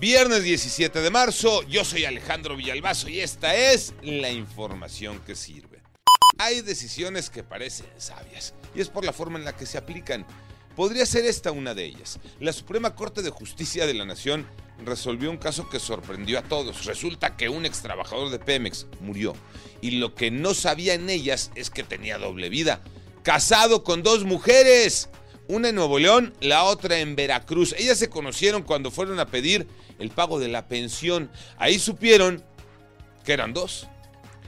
Viernes 17 de marzo, yo soy Alejandro Villalbazo y esta es la información que sirve. Hay decisiones que parecen sabias y es por la forma en la que se aplican. Podría ser esta una de ellas. La Suprema Corte de Justicia de la Nación resolvió un caso que sorprendió a todos. Resulta que un ex trabajador de Pemex murió y lo que no sabía en ellas es que tenía doble vida. Casado con dos mujeres. Una en Nuevo León, la otra en Veracruz. Ellas se conocieron cuando fueron a pedir el pago de la pensión. Ahí supieron que eran dos.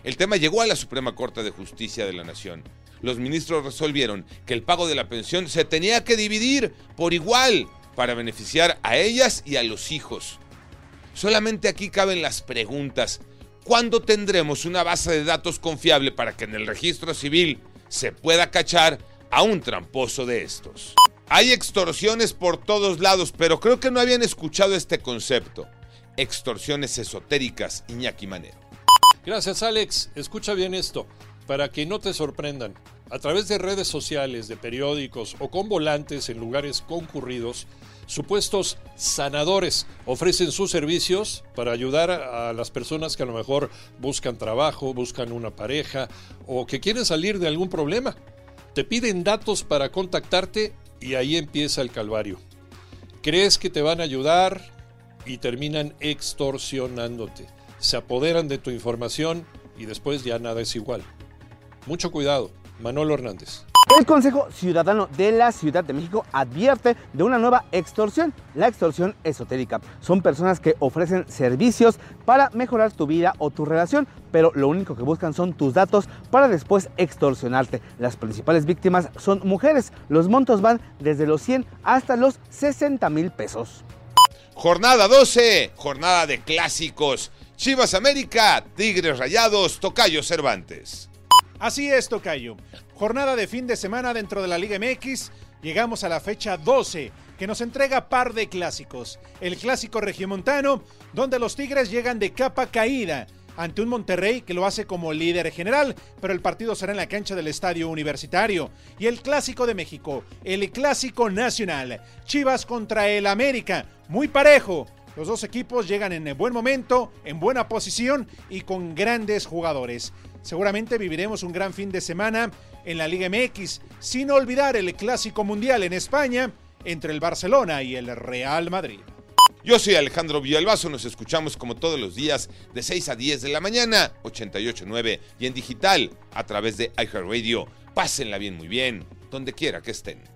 El tema llegó a la Suprema Corte de Justicia de la Nación. Los ministros resolvieron que el pago de la pensión se tenía que dividir por igual para beneficiar a ellas y a los hijos. Solamente aquí caben las preguntas. ¿Cuándo tendremos una base de datos confiable para que en el registro civil se pueda cachar a un tramposo de estos. Hay extorsiones por todos lados, pero creo que no habían escuchado este concepto. Extorsiones esotéricas, Iñaki Manero. Gracias, Alex. Escucha bien esto, para que no te sorprendan. A través de redes sociales, de periódicos o con volantes en lugares concurridos, supuestos sanadores ofrecen sus servicios para ayudar a las personas que a lo mejor buscan trabajo, buscan una pareja o que quieren salir de algún problema. Te piden datos para contactarte y ahí empieza el calvario. Crees que te van a ayudar y terminan extorsionándote. Se apoderan de tu información y después ya nada es igual. Mucho cuidado. Manolo Hernández. El Consejo Ciudadano de la Ciudad de México advierte de una nueva extorsión, la extorsión esotérica. Son personas que ofrecen servicios para mejorar tu vida o tu relación, pero lo único que buscan son tus datos para después extorsionarte. Las principales víctimas son mujeres. Los montos van desde los 100 hasta los 60 mil pesos. Jornada 12, jornada de clásicos. Chivas América, Tigres Rayados, Tocayo Cervantes. Así es, Tocayo. Jornada de fin de semana dentro de la Liga MX. Llegamos a la fecha 12, que nos entrega par de clásicos. El clásico regiomontano, donde los Tigres llegan de capa caída ante un Monterrey que lo hace como líder general, pero el partido será en la cancha del Estadio Universitario. Y el clásico de México, el clásico nacional, Chivas contra el América, muy parejo. Los dos equipos llegan en buen momento, en buena posición y con grandes jugadores. Seguramente viviremos un gran fin de semana en la Liga MX, sin olvidar el Clásico Mundial en España entre el Barcelona y el Real Madrid. Yo soy Alejandro Villalbazo, nos escuchamos como todos los días de 6 a 10 de la mañana, 88.9 y en digital a través de iHeartRadio. Pásenla bien, muy bien, donde quiera que estén.